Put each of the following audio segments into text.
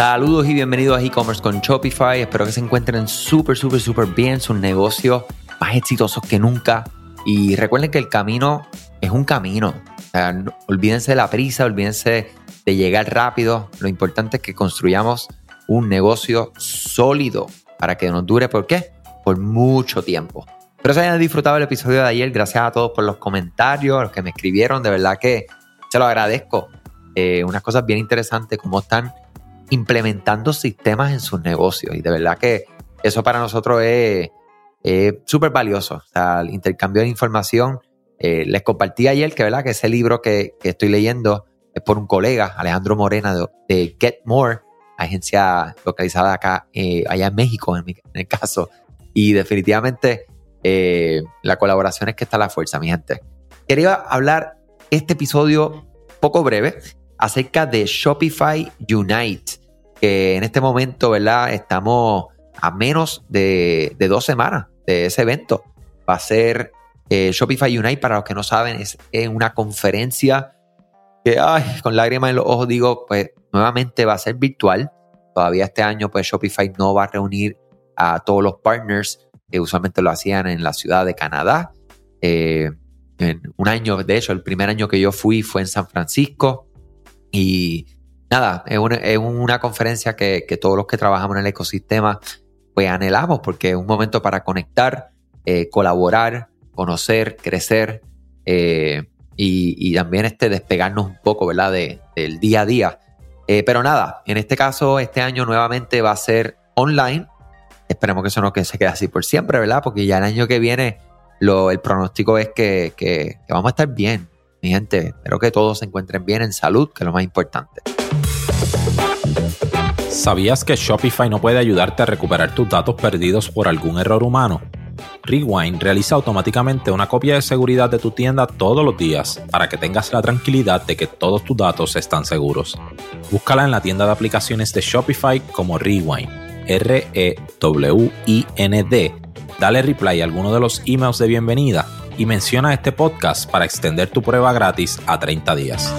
Saludos y bienvenidos a e-commerce con Shopify. Espero que se encuentren súper, súper, súper bien. Sus negocios más exitosos que nunca. Y recuerden que el camino es un camino. olvídense de la prisa, olvídense de llegar rápido. Lo importante es que construyamos un negocio sólido para que nos dure. ¿Por qué? Por mucho tiempo. Espero que hayan disfrutado el episodio de ayer. Gracias a todos por los comentarios, a los que me escribieron. De verdad que se lo agradezco. Eh, unas cosas bien interesantes, cómo están implementando sistemas en sus negocios. Y de verdad que eso para nosotros es súper valioso. O el intercambio de información. Eh, les compartí ayer que, ¿verdad? que ese libro que, estoy leyendo es por un colega, Alejandro Morena, de, Get More, agencia localizada acá, eh, allá en México, en, el caso. Y definitivamente eh, la colaboración es que está la fuerza, mi gente. Quería hablar este episodio poco breve acerca de Shopify Unite que en este momento, ¿verdad? Estamos a menos de, dos semanas de ese evento. Va a ser eh, Shopify Unite, para los que no saben, es una conferencia que, ay, con lágrimas en los ojos digo, pues nuevamente va a ser virtual. Todavía este año, pues Shopify no va a reunir a todos los partners que usualmente lo hacían en la ciudad de Canadá. Eh, en un año, de hecho, el primer año que yo fui fue en San Francisco y nada, es una, conferencia que, todos los que trabajamos en el ecosistema pues anhelamos porque es un momento para conectar, eh, colaborar, conocer, crecer eh, y, también este, despegarnos un poco ¿verdad? del día a día. Eh, pero nada, en este caso, este año nuevamente va a ser online. Esperemos que eso no que se quede así por siempre, ¿verdad? Porque ya el año que viene lo, el pronóstico es que, que vamos a estar bien, mi gente. Espero que todos se encuentren bien en salud, que es lo más importante. ¿Sabías que Shopify no puede ayudarte a recuperar tus datos perdidos por algún error humano? Rewind realiza automáticamente una copia de seguridad de tu tienda todos los días para que tengas la tranquilidad de que todos tus datos están seguros. Búscala en la tienda de aplicaciones de Shopify como Rewind, R-E-W-I-N-D. Dale reply a alguno de los emails de bienvenida y menciona este podcast para extender tu prueba gratis a 30 días.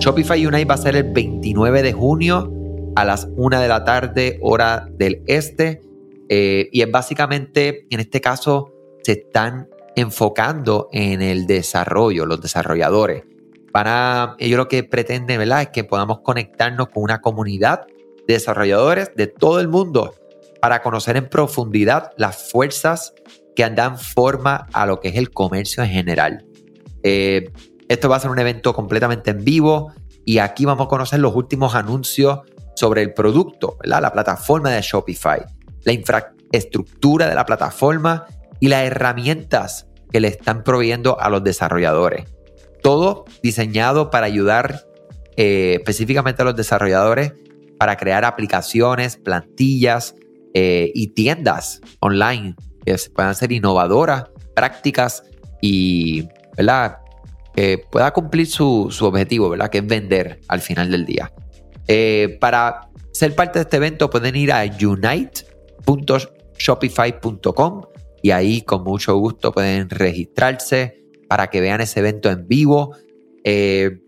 Shopify Unite va a ser el 29 de junio a las 1 de la tarde, hora del este. Eh, y es básicamente, en este caso, se están enfocando en el desarrollo, los desarrolladores. Para, ellos lo que pretenden, ¿verdad? Es que podamos conectarnos con una comunidad de desarrolladores de todo el mundo para conocer en profundidad las fuerzas que dan forma a lo que es el comercio en general. Eh, esto va a ser un evento completamente en vivo y aquí vamos a conocer los últimos anuncios sobre el producto, la plataforma de Shopify, la infraestructura de la plataforma y las herramientas que le están proveyendo a los desarrolladores. Todo diseñado para ayudar eh, específicamente a los desarrolladores para crear aplicaciones, plantillas eh, y tiendas online que puedan ser innovadoras, prácticas y ¿verdad? que pueda cumplir su, su objetivo, ¿verdad? que es vender al final del día. Eh, para ser parte de este evento pueden ir a unite.shopify.com y ahí con mucho gusto pueden registrarse para que vean ese evento en vivo. Eh,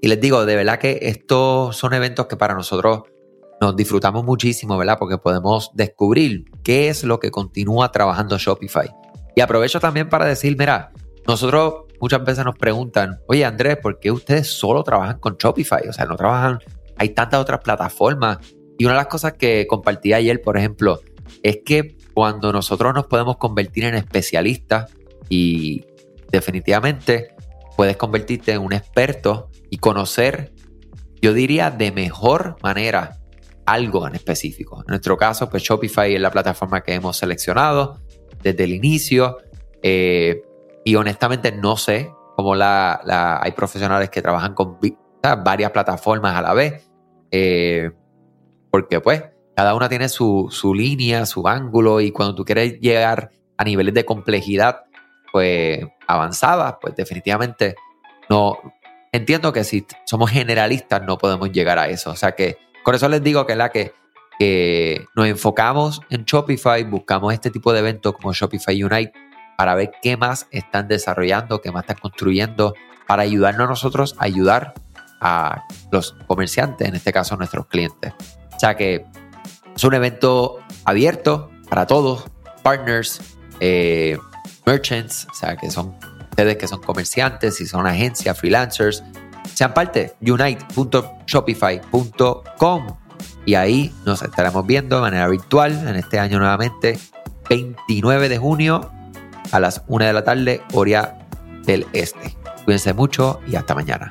y les digo, de verdad que estos son eventos que para nosotros nos disfrutamos muchísimo, ¿verdad? Porque podemos descubrir qué es lo que continúa trabajando Shopify. Y aprovecho también para decir, mira, nosotros muchas veces nos preguntan, oye Andrés, ¿por qué ustedes solo trabajan con Shopify? O sea, no trabajan hay tantas otras plataformas. Y una de las cosas que compartí ayer, por ejemplo, es que cuando nosotros nos podemos convertir en especialistas y definitivamente puedes convertirte en un experto y conocer, yo diría, de mejor manera algo en específico. En nuestro caso, pues Shopify es la plataforma que hemos seleccionado desde el inicio. Eh, y honestamente no sé cómo la, hay profesionales que trabajan con varias plataformas a la vez. Eh, porque pues cada una tiene su, línea, su ángulo y cuando tú quieres llegar a niveles de complejidad pues avanzadas, pues definitivamente no entiendo que si somos generalistas no podemos llegar a eso. O sea que con eso les digo que la que, que nos enfocamos en Shopify, buscamos este tipo de eventos como Shopify Unite para ver qué más están desarrollando, qué más están construyendo, para ayudarnos a nosotros a ayudar a los comerciantes, en este caso nuestros clientes. O sea que es un evento abierto para todos, partners, eh, merchants, o sea que son ustedes que son comerciantes y son agencias, freelancers, sean parte, unite.shopify.com y ahí nos estaremos viendo de manera virtual en este año nuevamente, 29 de junio a las 1 de la tarde, hora del este. Cuídense mucho y hasta mañana.